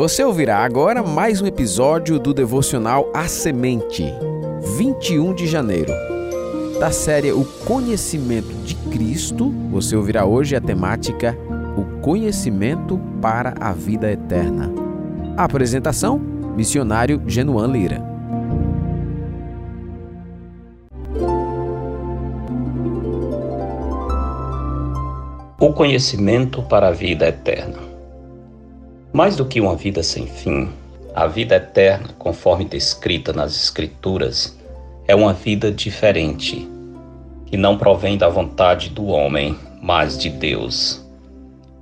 Você ouvirá agora mais um episódio do devocional A Semente, 21 de janeiro. Da série O Conhecimento de Cristo, você ouvirá hoje a temática O Conhecimento para a Vida Eterna. A apresentação: Missionário Genuan Lira. O conhecimento para a vida eterna. Mais do que uma vida sem fim, a vida eterna, conforme descrita nas Escrituras, é uma vida diferente, que não provém da vontade do homem, mas de Deus.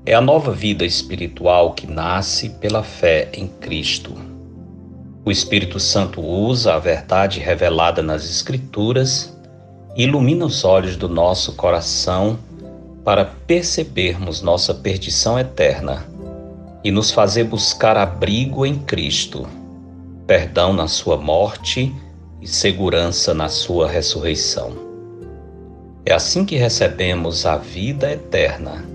É a nova vida espiritual que nasce pela fé em Cristo. O Espírito Santo usa a verdade revelada nas Escrituras e ilumina os olhos do nosso coração para percebermos nossa perdição eterna e nos fazer buscar abrigo em Cristo, perdão na Sua morte e segurança na Sua ressurreição. É assim que recebemos a vida eterna,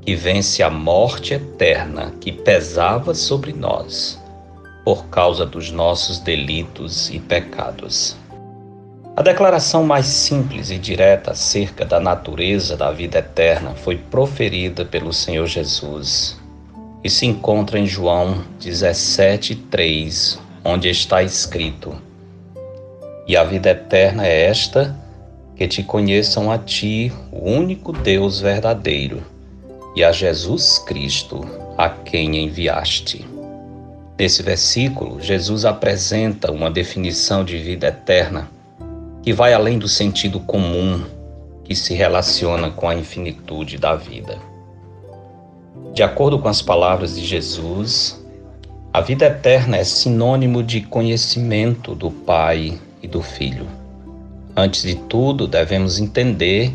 que vence a morte eterna que pesava sobre nós, por causa dos nossos delitos e pecados. A declaração mais simples e direta acerca da natureza da vida eterna foi proferida pelo Senhor Jesus e se encontra em João 17:3, onde está escrito: E a vida eterna é esta, que te conheçam a ti, o único Deus verdadeiro, e a Jesus Cristo, a quem enviaste. Nesse versículo, Jesus apresenta uma definição de vida eterna que vai além do sentido comum que se relaciona com a infinitude da vida. De acordo com as palavras de Jesus, a vida eterna é sinônimo de conhecimento do Pai e do Filho. Antes de tudo, devemos entender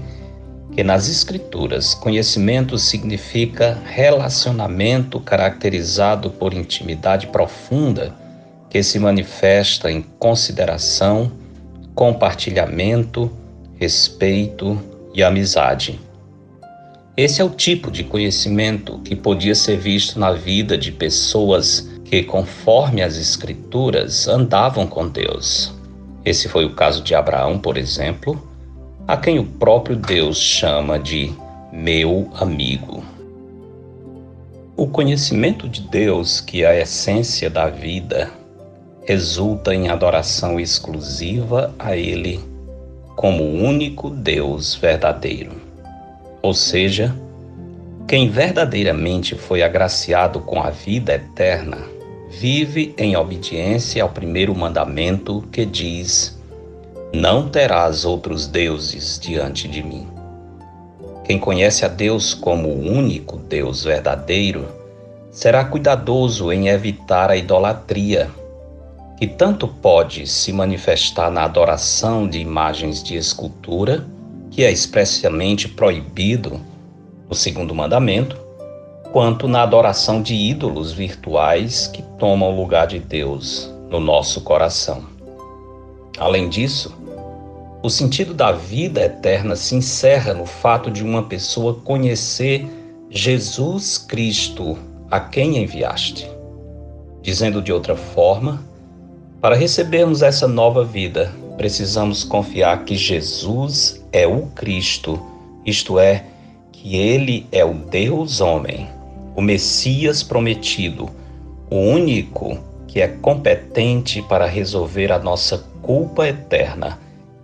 que nas Escrituras, conhecimento significa relacionamento caracterizado por intimidade profunda que se manifesta em consideração, compartilhamento, respeito e amizade. Esse é o tipo de conhecimento que podia ser visto na vida de pessoas que, conforme as Escrituras, andavam com Deus. Esse foi o caso de Abraão, por exemplo, a quem o próprio Deus chama de meu amigo. O conhecimento de Deus, que é a essência da vida, resulta em adoração exclusiva a Ele como único Deus verdadeiro. Ou seja, quem verdadeiramente foi agraciado com a vida eterna vive em obediência ao primeiro mandamento que diz: Não terás outros deuses diante de mim. Quem conhece a Deus como o único Deus verdadeiro será cuidadoso em evitar a idolatria, que tanto pode se manifestar na adoração de imagens de escultura que é expressamente proibido no segundo mandamento, quanto na adoração de ídolos virtuais que tomam o lugar de Deus no nosso coração. Além disso, o sentido da vida eterna se encerra no fato de uma pessoa conhecer Jesus Cristo, a quem enviaste. Dizendo de outra forma, para recebermos essa nova vida, precisamos confiar que Jesus é o Cristo, isto é, que ele é o Deus homem, o Messias prometido, o único que é competente para resolver a nossa culpa eterna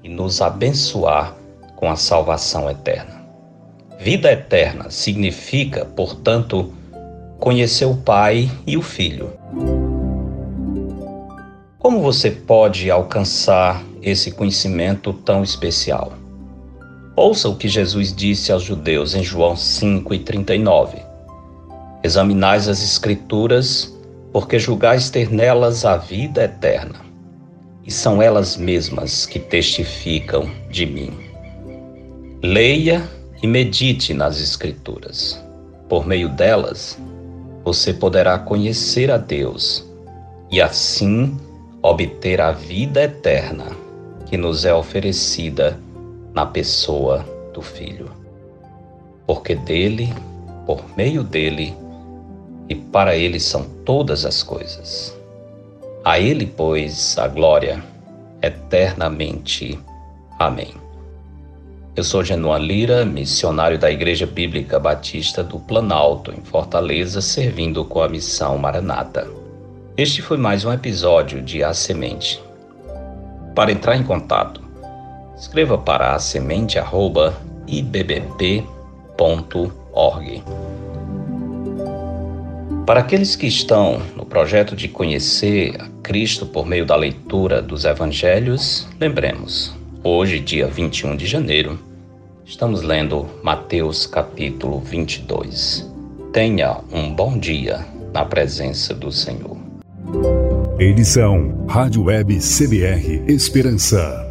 e nos abençoar com a salvação eterna. Vida eterna significa, portanto, conhecer o Pai e o Filho. Como você pode alcançar esse conhecimento tão especial? Ouça o que Jesus disse aos judeus em João 5 e 39. Examinais as Escrituras, porque julgais ter nelas a vida eterna, e são elas mesmas que testificam de mim. Leia e medite nas Escrituras. Por meio delas, você poderá conhecer a Deus e assim obter a vida eterna que nos é oferecida na pessoa do Filho. Porque dele, por meio dele e para ele são todas as coisas. A Ele, pois, a glória eternamente. Amém. Eu sou Genuan Lira, missionário da Igreja Bíblica Batista do Planalto, em Fortaleza, servindo com a missão Maranata. Este foi mais um episódio de A Semente. Para entrar em contato, escreva para a semente@ibbp.org. Para aqueles que estão no projeto de conhecer a Cristo por meio da leitura dos evangelhos, lembremos, hoje, dia 21 de janeiro, estamos lendo Mateus capítulo 22. Tenha um bom dia na presença do Senhor. Edição Rádio Web CBR Esperança.